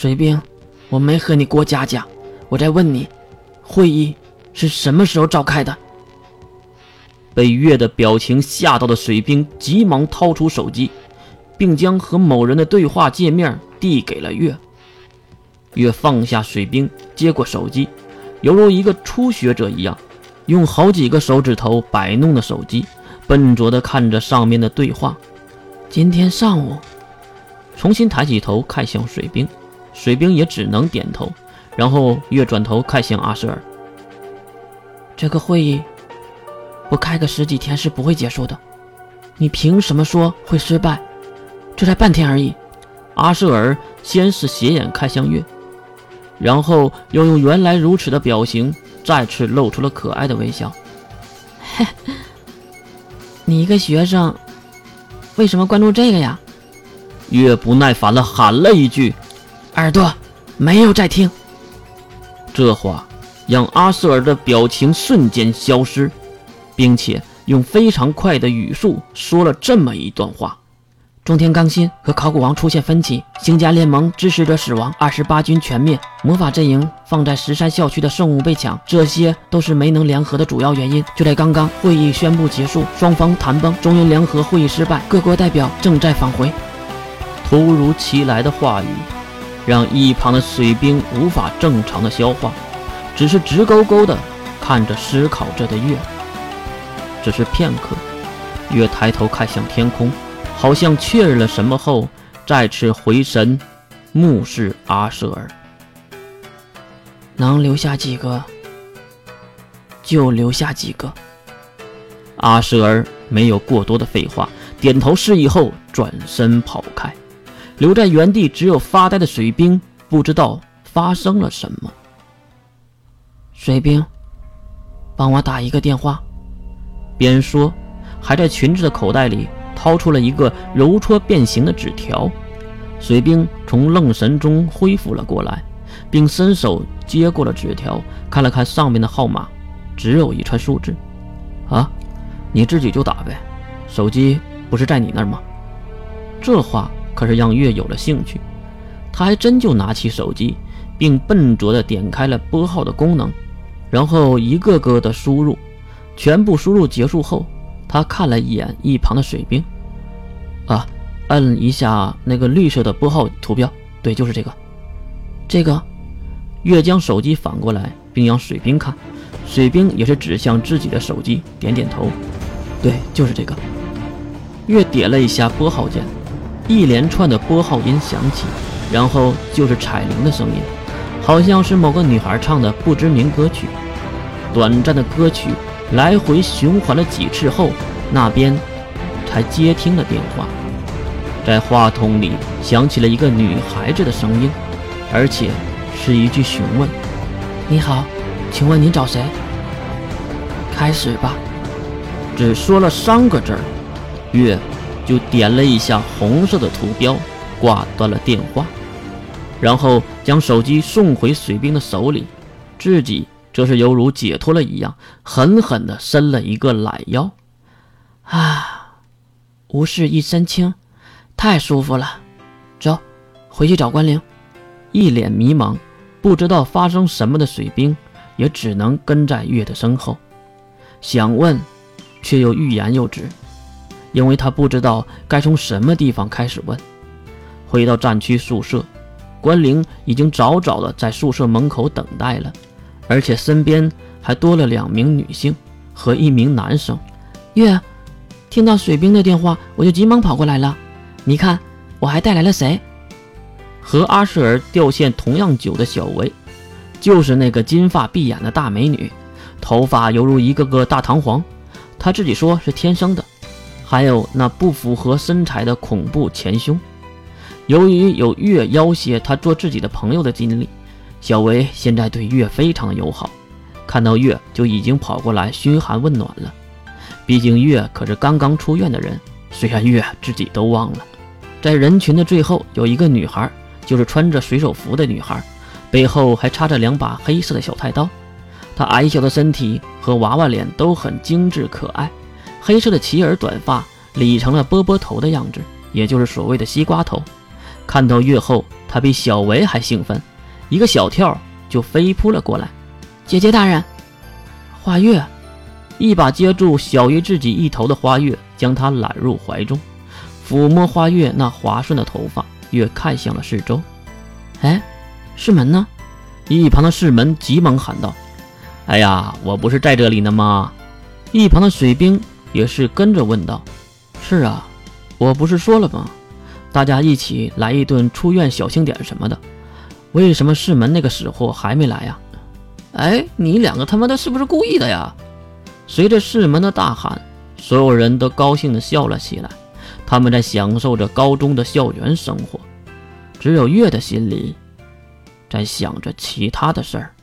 水兵，我没和你过家家，我在问你，会议是什么时候召开的？被月的表情吓到的水兵急忙掏出手机，并将和某人的对话界面递给了月。月放下水兵，接过手机，犹如一个初学者一样，用好几个手指头摆弄的手机，笨拙地看着上面的对话。今天上午，重新抬起头看向水兵，水兵也只能点头。然后越转头看向阿舍尔，这个会议。不开个十几天是不会结束的，你凭什么说会失败？这才半天而已。阿舍尔先是斜眼看向月，然后又用原来如此的表情再次露出了可爱的微笑。嘿，你一个学生，为什么关注这个呀？月不耐烦了，喊了一句：“耳朵，没有在听。”这话让阿瑟尔的表情瞬间消失。并且用非常快的语速说了这么一段话：中天刚新和考古王出现分歧，星家联盟支持者死亡，二十八军全灭，魔法阵营放在石山校区的圣物被抢，这些都是没能联合的主要原因。就在刚刚，会议宣布结束，双方谈崩，中英联合会议失败，各国代表正在返回。突如其来的话语让一旁的水兵无法正常的消化，只是直勾勾的看着思考着的月。只是片刻，月抬头看向天空，好像确认了什么后，再次回神，目视阿舍尔。能留下几个，就留下几个。阿舍尔没有过多的废话，点头示意后转身跑开，留在原地只有发呆的水兵，不知道发生了什么。水兵，帮我打一个电话。边说，还在裙子的口袋里掏出了一个揉搓变形的纸条。水兵从愣神中恢复了过来，并伸手接过了纸条，看了看上面的号码，只有一串数字。啊，你自己就打呗，手机不是在你那儿吗？这话可是让月有了兴趣，他还真就拿起手机，并笨拙地点开了拨号的功能，然后一个个的输入。全部输入结束后，他看了一眼一旁的水兵，啊，摁一下那个绿色的拨号图标，对，就是这个，这个。月将手机反过来，并让水兵看，水兵也是指向自己的手机，点点头，对，就是这个。月点了一下拨号键，一连串的拨号音响起，然后就是彩铃的声音，好像是某个女孩唱的不知名歌曲，短暂的歌曲。来回循环了几次后，那边才接听了电话。在话筒里响起了一个女孩子的声音，而且是一句询问：“你好，请问您找谁？”开始吧。只说了三个字儿，月就点了一下红色的图标，挂断了电话，然后将手机送回水兵的手里，自己。则是犹如解脱了一样，狠狠地伸了一个懒腰。啊，无事一身轻，太舒服了。走，回去找关灵。一脸迷茫，不知道发生什么的水兵，也只能跟在月的身后。想问，却又欲言又止，因为他不知道该从什么地方开始问。回到战区宿舍，关灵已经早早的在宿舍门口等待了。而且身边还多了两名女性和一名男生。月，听到水兵的电话，我就急忙跑过来了。你看，我还带来了谁？和阿舍尔掉线同样久的小维，就是那个金发碧眼的大美女，头发犹如一个个大弹簧，她自己说是天生的。还有那不符合身材的恐怖前胸。由于有月要挟他做自己的朋友的经历。小维现在对月非常友好，看到月就已经跑过来嘘寒问暖了。毕竟月可是刚刚出院的人，虽然月自己都忘了。在人群的最后有一个女孩，就是穿着水手服的女孩，背后还插着两把黑色的小太刀。她矮小的身体和娃娃脸都很精致可爱，黑色的齐耳短发理成了波波头的样子，也就是所谓的西瓜头。看到月后，他比小维还兴奋，一个小跳就飞扑了过来。姐姐大人，花月一把接住小月自己一头的花月，将她揽入怀中，抚摸花月那滑顺的头发，月看向了四周。哎，世门呢？一旁的世门急忙喊道：“哎呀，我不是在这里呢吗？”一旁的水兵也是跟着问道：“是啊，我不是说了吗？大家一起来一顿出院小庆典什么的，为什么世门那个死货还没来呀？”哎，你两个他妈的是不是故意的呀？随着世门的大喊，所有人都高兴地笑了起来。他们在享受着高中的校园生活，只有月的心里在想着其他的事儿。